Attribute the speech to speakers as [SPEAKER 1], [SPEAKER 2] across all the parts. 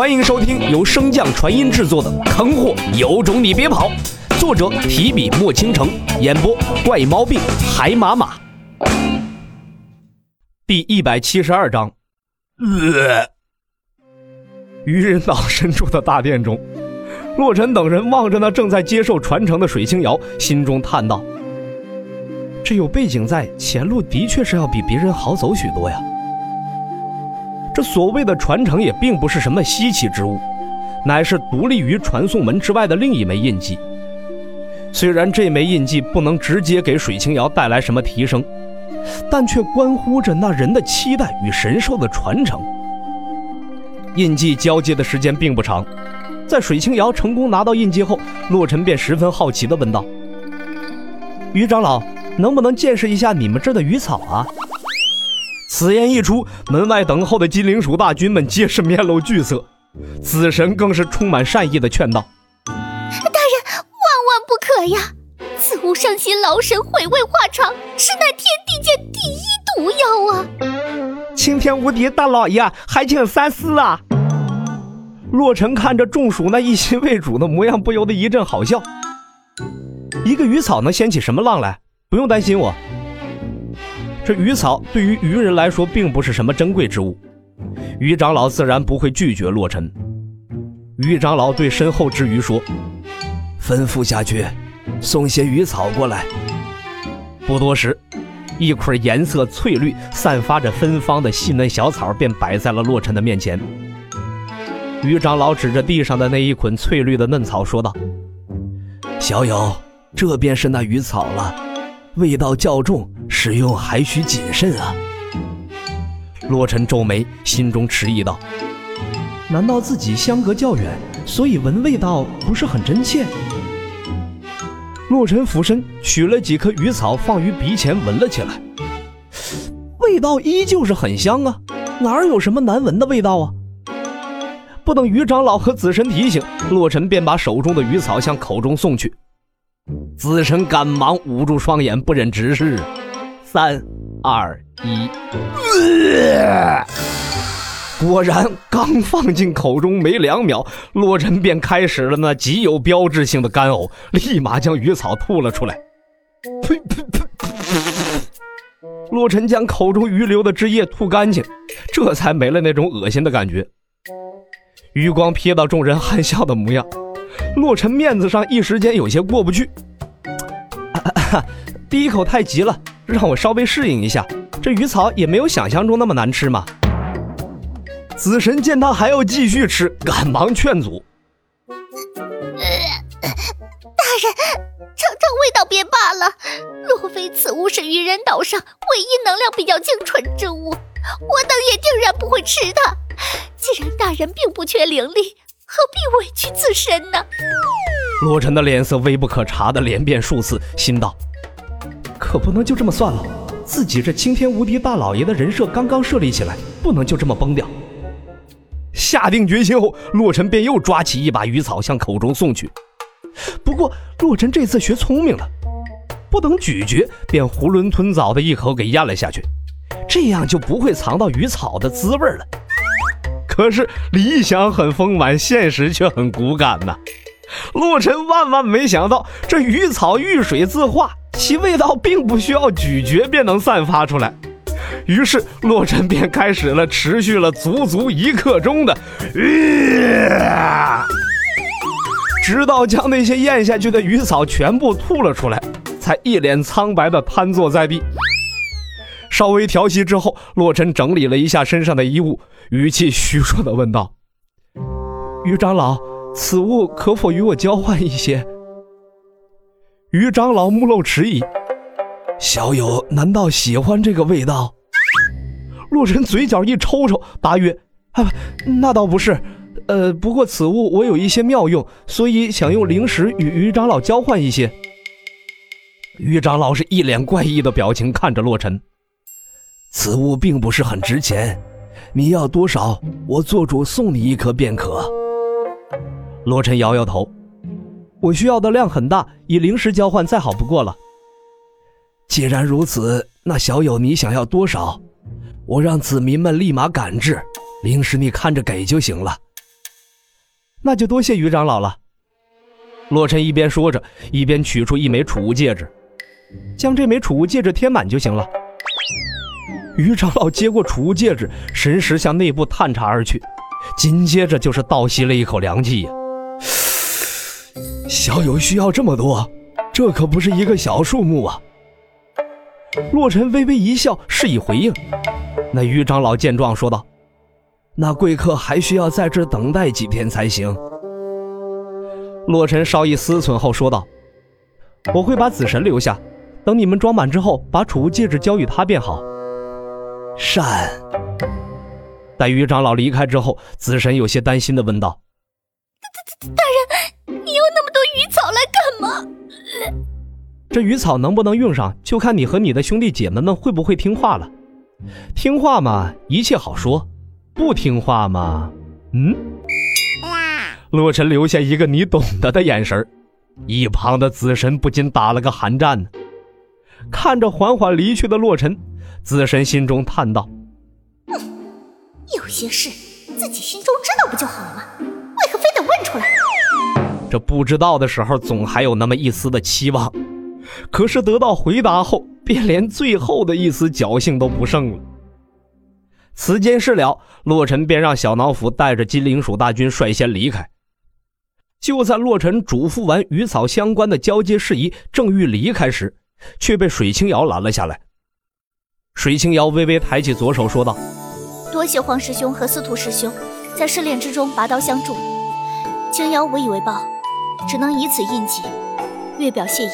[SPEAKER 1] 欢迎收听由升降传音制作的《坑货有种你别跑》，作者提笔墨倾城，演播怪毛病海马马。第一百七十二章。呃，渔人岛深处的大殿中，洛尘等人望着那正在接受传承的水清瑶，心中叹道：“这有背景在，前路的确是要比别人好走许多呀。”这所谓的传承也并不是什么稀奇之物，乃是独立于传送门之外的另一枚印记。虽然这枚印记不能直接给水清瑶带来什么提升，但却关乎着那人的期待与神兽的传承。印记交接的时间并不长，在水清瑶成功拿到印记后，洛尘便十分好奇地问道：“于长老，能不能见识一下你们这的鱼草啊？”此言一出，门外等候的金灵鼠大军们皆是面露惧色，子神更是充满善意的劝道：“
[SPEAKER 2] 大人，万万不可呀！此物伤心劳神，回味化肠，是乃天地间第一毒药啊！”
[SPEAKER 1] 青天无敌大老爷，还请三思啊！洛尘看着中鼠那一心为主的模样，不由得一阵好笑。一个鱼草能掀起什么浪来？不用担心我。这鱼草对于鱼人来说并不是什么珍贵之物，于长老自然不会拒绝洛尘。于长老对身后之鱼说：“
[SPEAKER 3] 吩咐下去，送些鱼草过来。”
[SPEAKER 1] 不多时，一捆颜色翠绿、散发着芬芳的细嫩小草便摆在了洛尘的面前。于长老指着地上的那一捆翠绿的嫩草说道：“
[SPEAKER 3] 小友，这便是那鱼草了，味道较重。”使用还需谨慎啊！
[SPEAKER 1] 洛尘皱眉，心中迟疑道：“难道自己相隔较远，所以闻味道不是很真切？”洛尘俯身取了几颗鱼草放于鼻前闻了起来，味道依旧是很香啊，哪儿有什么难闻的味道啊？不等于长老和子神提醒，洛尘便把手中的鱼草向口中送去。子神赶忙捂住双眼，不忍直视。三二一，果然，刚放进口中没两秒，洛尘便开始了那极有标志性的干呕，立马将鱼草吐了出来。呸呸呸！洛尘将口中余留的汁液吐干净，这才没了那种恶心的感觉。余光瞥到众人憨笑的模样，洛尘面子上一时间有些过不去。第一口太急了。让我稍微适应一下，这鱼草也没有想象中那么难吃嘛。子神见他还要继续吃，赶忙劝阻：“大
[SPEAKER 2] 人，尝尝味道便罢了。若非此物是愚人岛上唯一能量比较精纯之物，我等也定然不会吃它。既然大人并不缺灵力，何必委屈自身呢？”
[SPEAKER 1] 洛尘的脸色微不可察的连变数次，心道。可不能就这么算了，自己这青天无敌大老爷的人设刚刚设立起来，不能就这么崩掉。下定决心后，洛尘便又抓起一把鱼草向口中送去。不过洛尘这次学聪明了，不等咀嚼，便囫囵吞枣的一口给咽了下去，这样就不会尝到鱼草的滋味了。可是理想很丰满，现实却很骨感呐。洛尘万万没想到，这鱼草遇水自化。其味道并不需要咀嚼便能散发出来，于是洛尘便开始了持续了足足一刻钟的，直到将那些咽下去的鱼草全部吐了出来，才一脸苍白的瘫坐在地。稍微调息之后，洛尘整理了一下身上的衣物，语气虚弱的问道：“于长老，此物可否与我交换一些？”于长老目露迟疑，
[SPEAKER 3] 小友难道喜欢这个味道？
[SPEAKER 1] 洛尘嘴角一抽抽，答曰：“啊，那倒不是，呃，不过此物我有一些妙用，所以想用灵石与于长老交换一些。”于长老是一脸怪异的表情看着洛尘，
[SPEAKER 3] 此物并不是很值钱，你要多少，我做主送你一颗便可。
[SPEAKER 1] 洛尘摇摇头。我需要的量很大，以灵石交换再好不过了。
[SPEAKER 3] 既然如此，那小友你想要多少？我让子民们立马赶制，灵石你看着给就行了。
[SPEAKER 1] 那就多谢于长老了。洛尘一边说着，一边取出一枚储物戒指，将这枚储物戒指填满就行了。于长老接过储物戒指，神识向内部探查而去，紧接着就是倒吸了一口凉气呀。
[SPEAKER 3] 小友需要这么多，这可不是一个小数目啊！
[SPEAKER 1] 洛尘微微一笑，示意回应。那于长老见状说道：“
[SPEAKER 3] 那贵客还需要在这等待几天才行。”
[SPEAKER 1] 洛尘稍一思忖后说道：“我会把子神留下，等你们装满之后，把储物戒指交与他便好。”
[SPEAKER 3] 善。
[SPEAKER 1] 待于长老离开之后，子神有些担心的问道：“
[SPEAKER 2] 大人，你有那来干嘛？”
[SPEAKER 1] 这鱼草能不能用上，就看你和你的兄弟姐妹们会不会听话了。听话嘛，一切好说；不听话嘛，嗯。洛尘留下一个你懂得的眼神一旁的子神不禁打了个寒战呢。看着缓缓离去的洛尘，子神心中叹道：“
[SPEAKER 2] 有些事自己心中知道不就好了吗？为何非得问出来？”
[SPEAKER 1] 这不知道的时候，总还有那么一丝的期望。可是得到回答后，便连最后的一丝侥幸都不剩了。此间事了，洛尘便让小脑斧带着金灵鼠大军率先离开。就在洛尘嘱咐完与草相关的交接事宜，正欲离开时，却被水清瑶拦了下来。水清瑶微微抬起左手，说道：“
[SPEAKER 2] 多谢黄师兄和司徒师兄，在试炼之中拔刀相助，青瑶无以为报，只能以此印记，略表谢意。”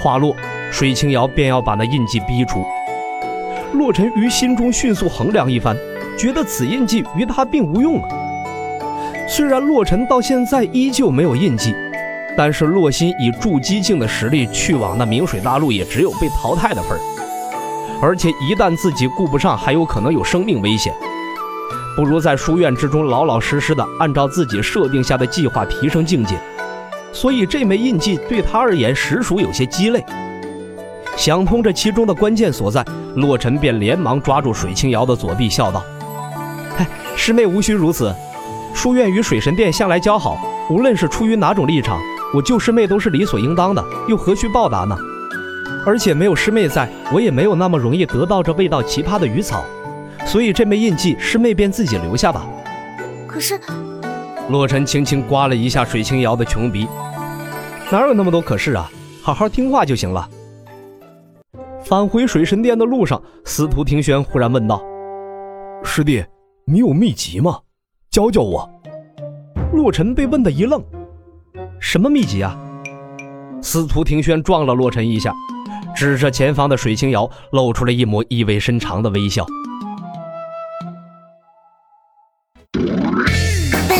[SPEAKER 1] 话落，水清瑶便要把那印记逼出。洛尘于心中迅速衡量一番，觉得此印记于他并无用啊。虽然洛尘到现在依旧没有印记，但是洛心以筑基境的实力去往那明水大陆，也只有被淘汰的份儿。而且一旦自己顾不上，还有可能有生命危险，不如在书院之中老老实实的按照自己设定下的计划提升境界。所以这枚印记对他而言实属有些鸡肋。想通这其中的关键所在，洛尘便连忙抓住水清瑶的左臂，笑道：“哎，师妹无需如此。书院与水神殿向来交好，无论是出于哪种立场，我救师妹都是理所应当的，又何须报答呢？而且没有师妹在，我也没有那么容易得到这味道奇葩的鱼草。所以这枚印记，师妹便自己留下吧。”
[SPEAKER 2] 可是。
[SPEAKER 1] 洛尘轻轻刮了一下水清瑶的穷鼻，哪有那么多可是啊？好好听话就行了。返回水神殿的路上，司徒庭轩忽然问道：“
[SPEAKER 3] 师弟，你有秘籍吗？教教我。”
[SPEAKER 1] 洛尘被问的一愣：“什么秘籍啊？”司徒庭轩撞了洛尘一下，指着前方的水清瑶，露出了一抹意味深长的微笑。